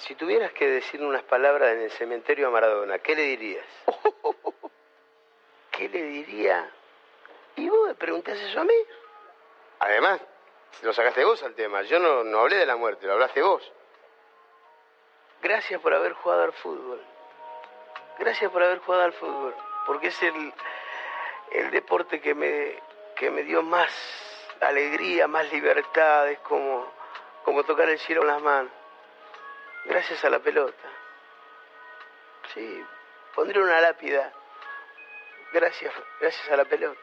Si tuvieras que decir unas palabras en el cementerio a Maradona, ¿qué le dirías? ¿Qué le diría? ¿Y vos me preguntás eso a mí? Además, lo sacaste vos al tema. Yo no, no hablé de la muerte, lo hablaste vos. Gracias por haber jugado al fútbol. Gracias por haber jugado al fútbol. Porque es el, el deporte que me, que me dio más alegría, más libertad. Es como, como tocar el cielo con las manos. Gracias a la pelota. Sí, pondré una lápida. Gracias, gracias a la pelota.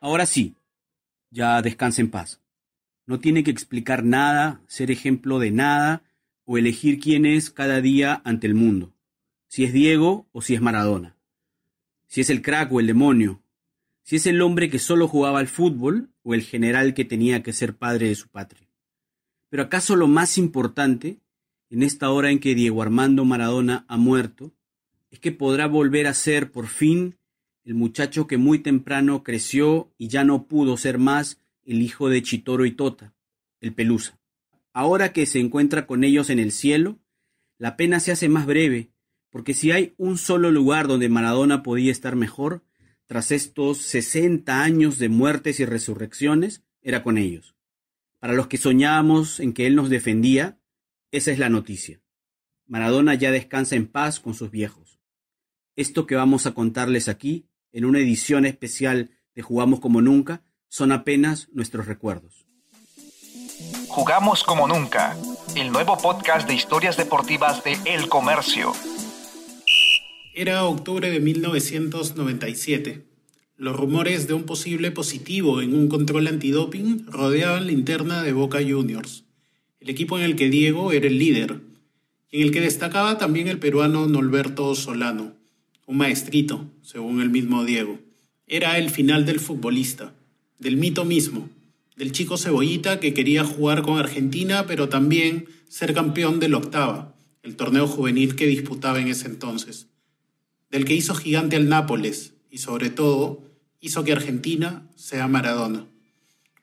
Ahora sí, ya descanse en paz. No tiene que explicar nada, ser ejemplo de nada o elegir quién es cada día ante el mundo. Si es Diego o si es Maradona. Si es el crack o el demonio. Si es el hombre que solo jugaba al fútbol o el general que tenía que ser padre de su patria. Pero acaso lo más importante, en esta hora en que Diego Armando Maradona ha muerto, es que podrá volver a ser por fin el muchacho que muy temprano creció y ya no pudo ser más el hijo de Chitoro y Tota, el Pelusa. Ahora que se encuentra con ellos en el cielo, la pena se hace más breve, porque si hay un solo lugar donde Maradona podía estar mejor, tras estos sesenta años de muertes y resurrecciones, era con ellos. Para los que soñábamos en que él nos defendía, esa es la noticia. Maradona ya descansa en paz con sus viejos. Esto que vamos a contarles aquí en una edición especial de Jugamos como nunca son apenas nuestros recuerdos. Jugamos como nunca, el nuevo podcast de historias deportivas de El Comercio. Era octubre de 1997. Los rumores de un posible positivo en un control antidoping rodeaban la interna de Boca Juniors, el equipo en el que Diego era el líder, y en el que destacaba también el peruano Norberto Solano un maestrito, según el mismo Diego. Era el final del futbolista, del mito mismo, del chico cebollita que quería jugar con Argentina, pero también ser campeón del octava, el torneo juvenil que disputaba en ese entonces, del que hizo gigante al Nápoles y sobre todo hizo que Argentina sea Maradona.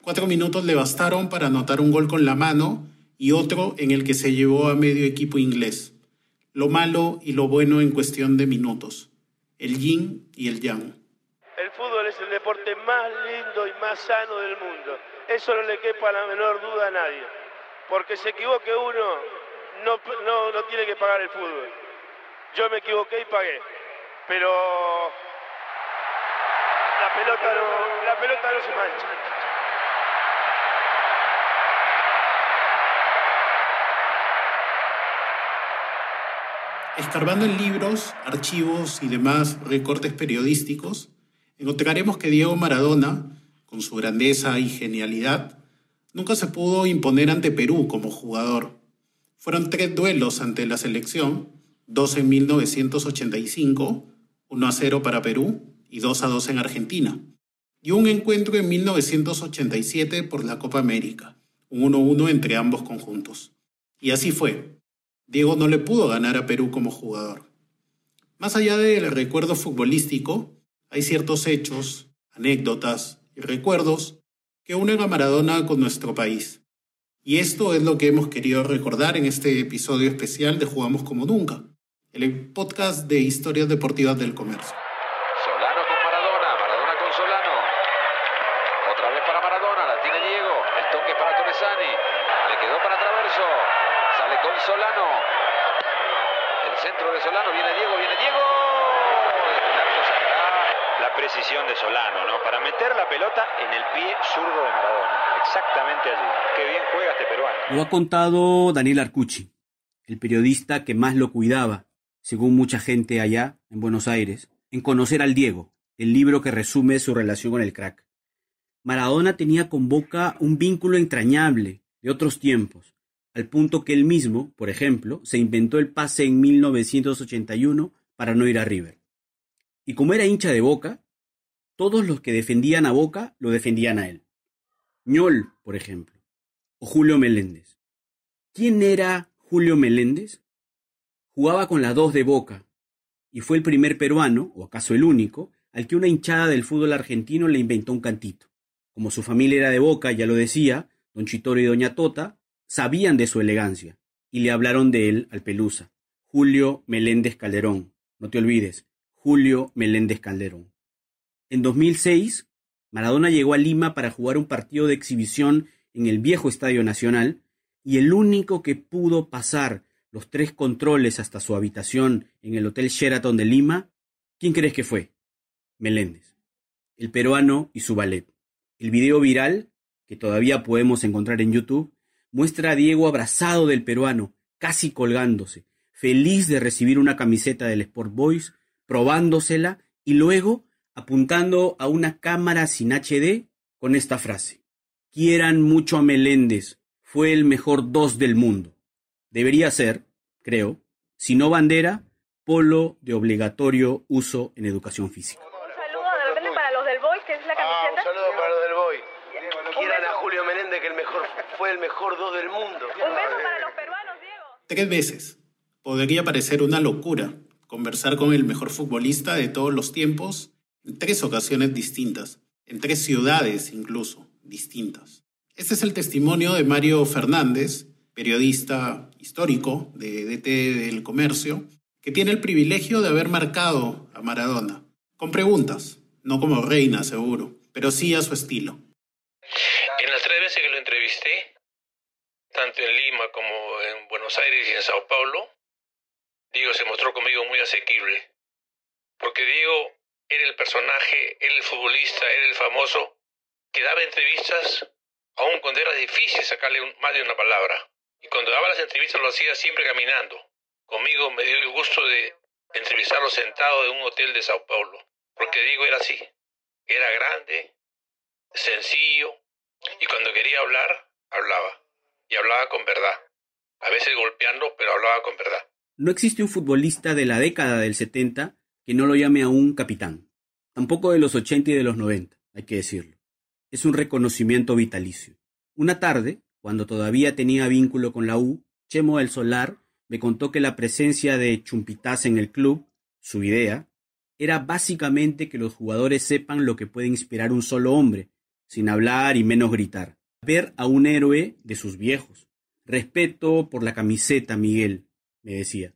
Cuatro minutos le bastaron para anotar un gol con la mano y otro en el que se llevó a medio equipo inglés. Lo malo y lo bueno en cuestión de minutos el yin y el yang. El fútbol es el deporte más lindo y más sano del mundo. Eso no le quepa la menor duda a nadie. Porque se equivoque uno, no, no, no tiene que pagar el fútbol. Yo me equivoqué y pagué. Pero la pelota no, la pelota no se mancha. Escarbando en libros, archivos y demás recortes periodísticos, encontraremos que Diego Maradona, con su grandeza y genialidad, nunca se pudo imponer ante Perú como jugador. Fueron tres duelos ante la selección, dos en 1985, 1 a 0 para Perú y 2 a 2 en Argentina, y un encuentro en 1987 por la Copa América, un 1-1 entre ambos conjuntos. Y así fue. Diego no le pudo ganar a Perú como jugador. Más allá del recuerdo futbolístico, hay ciertos hechos, anécdotas y recuerdos que unen a Maradona con nuestro país. Y esto es lo que hemos querido recordar en este episodio especial de Jugamos como Nunca, el podcast de historias deportivas del comercio. Solano con Maradona, Maradona con Solano. Otra vez para Maradona, la tiene Diego. El toque para Torresani. Le quedó para Traverso. Sale con Solano. El centro de Solano. Viene Diego, viene Diego. Desde el arco sacará de Solano, ¿no? Para meter la pelota en el pie zurdo de Maradona. Exactamente allí. Qué bien juega este peruano. Lo ha contado Daniel Arcucci, el periodista que más lo cuidaba, según mucha gente allá en Buenos Aires, en Conocer al Diego, el libro que resume su relación con el crack. Maradona tenía con Boca un vínculo entrañable de otros tiempos, al punto que él mismo, por ejemplo, se inventó el pase en 1981 para no ir a River. Y como era hincha de Boca, todos los que defendían a Boca lo defendían a él. Ñol, por ejemplo, o Julio Meléndez. ¿Quién era Julio Meléndez? Jugaba con la dos de Boca, y fue el primer peruano, o acaso el único, al que una hinchada del fútbol argentino le inventó un cantito. Como su familia era de Boca, ya lo decía, don Chitoro y doña Tota sabían de su elegancia, y le hablaron de él al Pelusa. Julio Meléndez Calderón. No te olvides, Julio Meléndez Calderón. En 2006, Maradona llegó a Lima para jugar un partido de exhibición en el viejo Estadio Nacional y el único que pudo pasar los tres controles hasta su habitación en el Hotel Sheraton de Lima, ¿quién crees que fue? Meléndez, el peruano y su ballet. El video viral, que todavía podemos encontrar en YouTube, muestra a Diego abrazado del peruano, casi colgándose, feliz de recibir una camiseta del Sport Boys, probándosela y luego apuntando a una cámara sin HD con esta frase. Quieran mucho a Meléndez, fue el mejor dos del mundo. Debería ser, creo, si no bandera, polo de obligatorio uso en educación física. Un saludo de repente para los del Boy, que es la Ah, un camiseta. saludo para los del Boy. Un Quieran a. Julio Meléndez, que el mejor, fue el mejor dos del mundo. Un beso para los peruanos, Diego. Tres veces. Podría parecer una locura conversar con el mejor futbolista de todos los tiempos en tres ocasiones distintas, en tres ciudades incluso distintas. Este es el testimonio de Mario Fernández, periodista histórico de DT del Comercio, que tiene el privilegio de haber marcado a Maradona, con preguntas, no como reina seguro, pero sí a su estilo. En las tres veces que lo entrevisté, tanto en Lima como en Buenos Aires y en Sao Paulo, Diego se mostró conmigo muy asequible. Porque Diego era el personaje, era el futbolista, era el famoso que daba entrevistas aun cuando era difícil sacarle un- más de una palabra. Y cuando daba las entrevistas lo hacía siempre caminando. Conmigo me dio el gusto de entrevistarlo sentado en un hotel de Sao Paulo. Porque Diego era así. Era grande, sencillo, y cuando quería hablar, hablaba. Y hablaba con verdad. A veces golpeando, pero hablaba con verdad. No existe un futbolista de la década del 70 que no lo llame aún capitán. Tampoco de los 80 y de los 90, hay que decirlo. Es un reconocimiento vitalicio. Una tarde, cuando todavía tenía vínculo con la U, Chemo del Solar me contó que la presencia de Chumpitaz en el club, su idea, era básicamente que los jugadores sepan lo que puede inspirar un solo hombre, sin hablar y menos gritar. Ver a un héroe de sus viejos. Respeto por la camiseta, Miguel, me decía.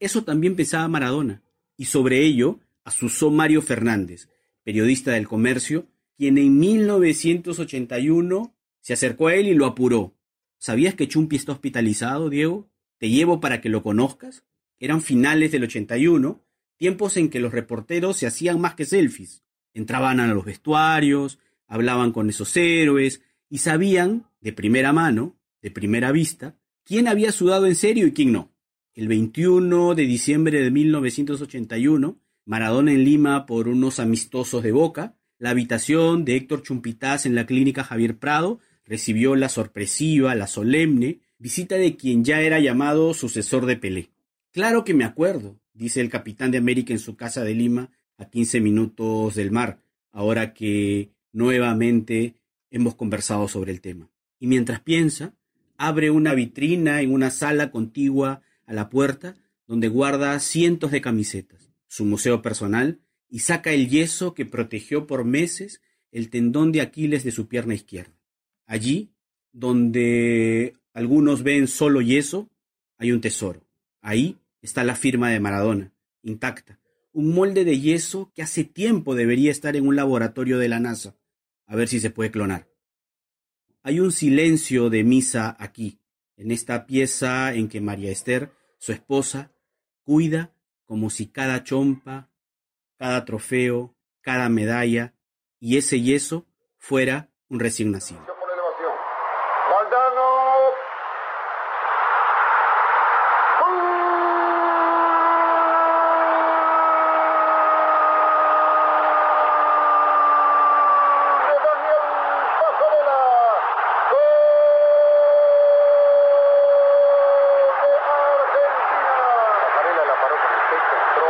Eso también pensaba Maradona, y sobre ello asusó Mario Fernández, periodista del comercio, quien en 1981 se acercó a él y lo apuró. ¿Sabías que Chumpi está hospitalizado, Diego? Te llevo para que lo conozcas. Eran finales del 81, tiempos en que los reporteros se hacían más que selfies. Entraban a los vestuarios, hablaban con esos héroes y sabían, de primera mano, de primera vista, quién había sudado en serio y quién no. El 21 de diciembre de 1981, Maradona en Lima por unos amistosos de Boca, la habitación de Héctor Chumpitaz en la clínica Javier Prado recibió la sorpresiva, la solemne visita de quien ya era llamado sucesor de Pelé. Claro que me acuerdo, dice el capitán de América en su casa de Lima a 15 minutos del mar, ahora que nuevamente hemos conversado sobre el tema. Y mientras piensa, abre una vitrina en una sala contigua a la puerta donde guarda cientos de camisetas, su museo personal, y saca el yeso que protegió por meses el tendón de Aquiles de su pierna izquierda. Allí, donde algunos ven solo yeso, hay un tesoro. Ahí está la firma de Maradona, intacta. Un molde de yeso que hace tiempo debería estar en un laboratorio de la NASA. A ver si se puede clonar. Hay un silencio de misa aquí, en esta pieza en que María Esther, su esposa, cuida como si cada chompa, cada trofeo, cada medalla y ese yeso fuera un recién nacido. por elevación. Valdano. De Daniel Pasadela. Gol de Argentina. Pasarela la paró con el pecho, entró,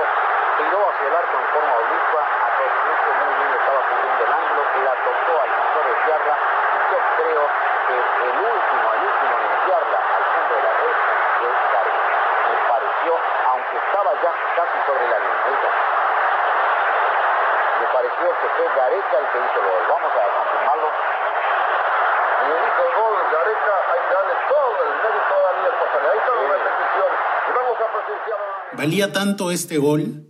tiró hacia el arco en forma oblicua, aproximó muy bien, estaba cubriendo el ángulo, la tocó, alcanzó a desviarla, y yo creo que el último, el último en enviarla al fondo de la red fue Gareca. Me pareció, aunque estaba ya casi sobre la línea. Ahí está. Me pareció que fue Gareca el que hizo el gol. Vamos a confirmarlo. Y le hizo el gol Gareca, hay que darle todo el mérito a Daniel. Ahí está la repetición. Y vamos a presenciar. Valía tanto este gol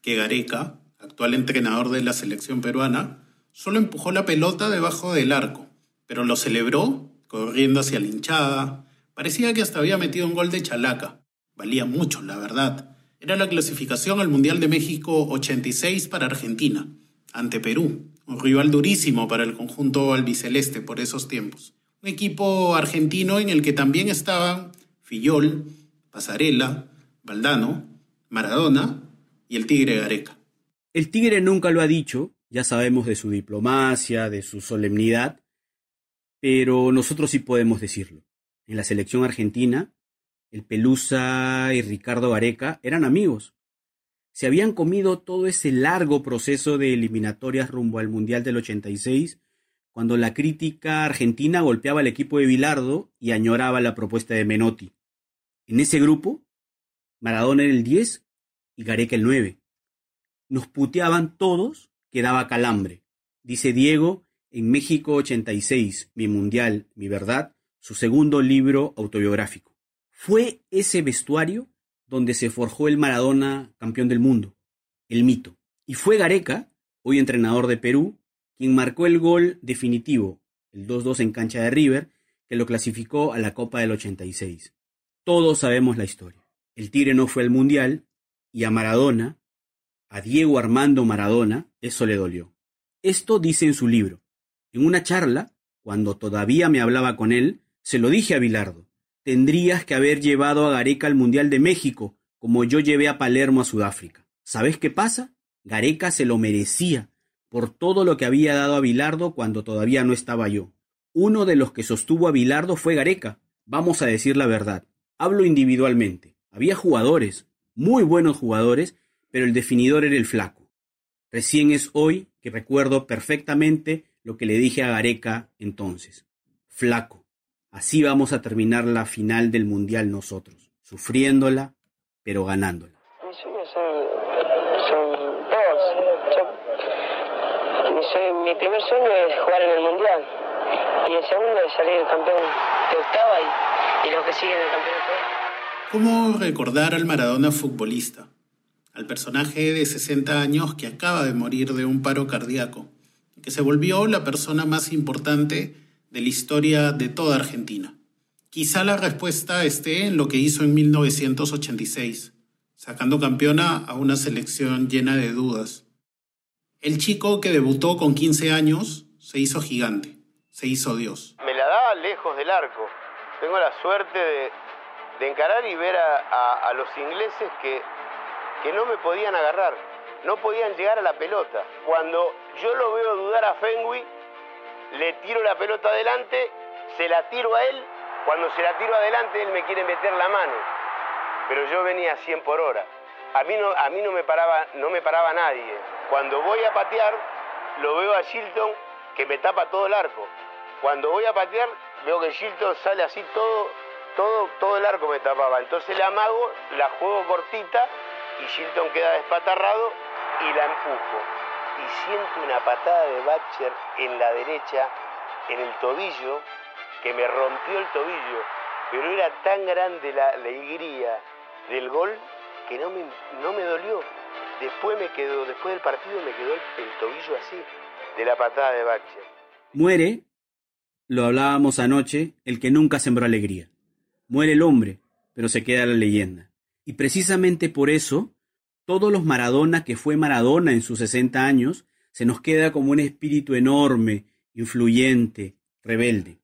que Gareca, actual entrenador de la selección peruana, solo empujó la pelota debajo del arco, pero lo celebró corriendo hacia la hinchada. Parecía que hasta había metido un gol de chalaca. Valía mucho, la verdad. Era la clasificación al Mundial de México 86 para Argentina, ante Perú, un rival durísimo para el conjunto albiceleste por esos tiempos. Un equipo argentino en el que también estaban Fillol, Pasarela, Valdano, Maradona y el Tigre Gareca. El Tigre nunca lo ha dicho, ya sabemos de su diplomacia, de su solemnidad, pero nosotros sí podemos decirlo. En la selección argentina, el Pelusa y Ricardo Gareca eran amigos. Se habían comido todo ese largo proceso de eliminatorias rumbo al Mundial del 86, cuando la crítica argentina golpeaba al equipo de Bilardo y añoraba la propuesta de Menotti. En ese grupo, Maradona era el 10 y Gareca el 9. Nos puteaban todos que daba calambre. Dice Diego en México 86, Mi Mundial, Mi Verdad, su segundo libro autobiográfico. Fue ese vestuario donde se forjó el Maradona campeón del mundo, el mito. Y fue Gareca, hoy entrenador de Perú, quien marcó el gol definitivo, el 2-2 en cancha de River, que lo clasificó a la Copa del 86. Todos sabemos la historia. El Tigre no fue al Mundial y a Maradona, a Diego Armando Maradona, eso le dolió. Esto dice en su libro. En una charla, cuando todavía me hablaba con él, se lo dije a Bilardo. Tendrías que haber llevado a Gareca al Mundial de México, como yo llevé a Palermo a Sudáfrica. ¿Sabes qué pasa? Gareca se lo merecía por todo lo que había dado a Bilardo cuando todavía no estaba yo. Uno de los que sostuvo a Bilardo fue Gareca. Vamos a decir la verdad. Hablo individualmente. Había jugadores, muy buenos jugadores, pero el definidor era el flaco. Recién es hoy que recuerdo perfectamente lo que le dije a Gareca entonces. Flaco, así vamos a terminar la final del Mundial nosotros, sufriéndola, pero ganándola. Mis sueños son, son dos. Yo- mi, primer sueño es jugar en el Mundial. Y el segundo es salir campeón de octava y, y los que siguen el campeonato. ¿Cómo recordar al Maradona futbolista? Al personaje de 60 años que acaba de morir de un paro cardíaco, y que se volvió la persona más importante de la historia de toda Argentina. Quizá la respuesta esté en lo que hizo en 1986, sacando campeona a una selección llena de dudas. El chico que debutó con 15 años se hizo gigante, se hizo Dios. me la daba lejos del arco. Tengo la suerte de, encarar y ver a, los ingleses que, que no me podían agarrar, no podían llegar a la pelota. Cuando yo lo veo dudar a Fenway, le tiro la pelota adelante, se la tiro a él, cuando se la tiro adelante él me quiere meter la mano, pero yo venía a 100 por hora. A mí no, me, paraba, nadie. Cuando voy a patear, lo veo a Shilton que me tapa todo el arco. Cuando voy a patear, veo que Shilton sale así todo, todo, todo el arco me tapaba. Entonces le amago, la juego cortita y Shilton queda despatarrado y la empujo. Y siento una patada de Batcher en la derecha, en el tobillo, que me rompió el tobillo. Pero era tan grande la alegría del gol que no me, no me dolió. Después me quedó, después del partido me quedó el, tobillo así, de la patada de Batcher. Muere, lo hablábamos anoche, el que nunca sembró alegría. Muere el hombre, pero se queda la leyenda. Y precisamente por eso, todos los Maradona que fue Maradona en sus 60 años, se nos queda como un espíritu enorme, influyente, rebelde,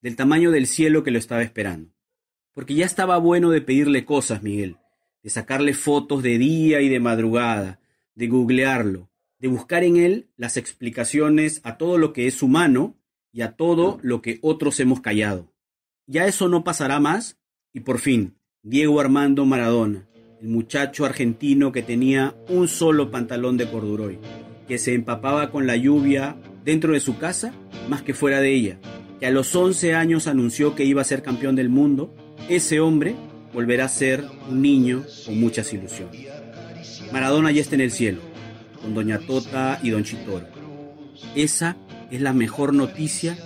del tamaño del cielo que lo estaba esperando. Porque ya estaba bueno de pedirle cosas, Miguel, de sacarle fotos de día y de madrugada, de googlearlo, de buscar en él las explicaciones a todo lo que es humano y a todo lo que otros hemos callado. Ya eso no pasará más y por fin, Diego Armando Maradona, el muchacho argentino que tenía un solo pantalón de corduroy, que se empapaba con la lluvia dentro de su casa más que fuera de ella, que a los 11 años anunció que iba a ser campeón del mundo, ese hombre volverá a ser un niño con muchas ilusiones. Maradona ya está en el cielo, con Doña Tota y Don Chitoro. Esa es la mejor noticia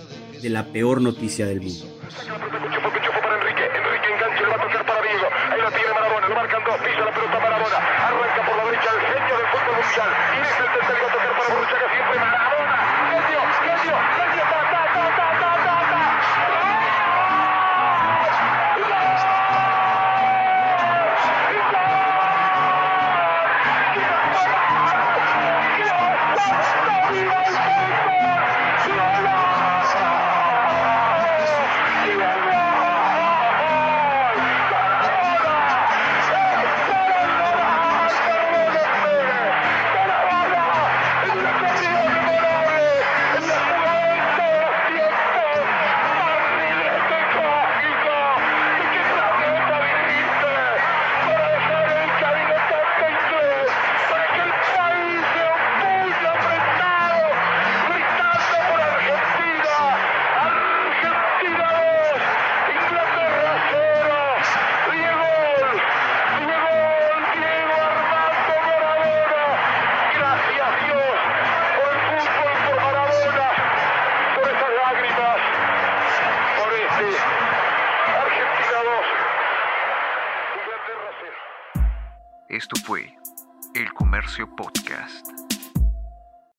de la peor noticia del mundo. Chupó, chupó para Enrique. Enrique engancha, le va a tocar para Diego. Ahí lo tiene Maradona, lo marcan dos, pisa la pelota Maradona. Arranca por la derecha el genio del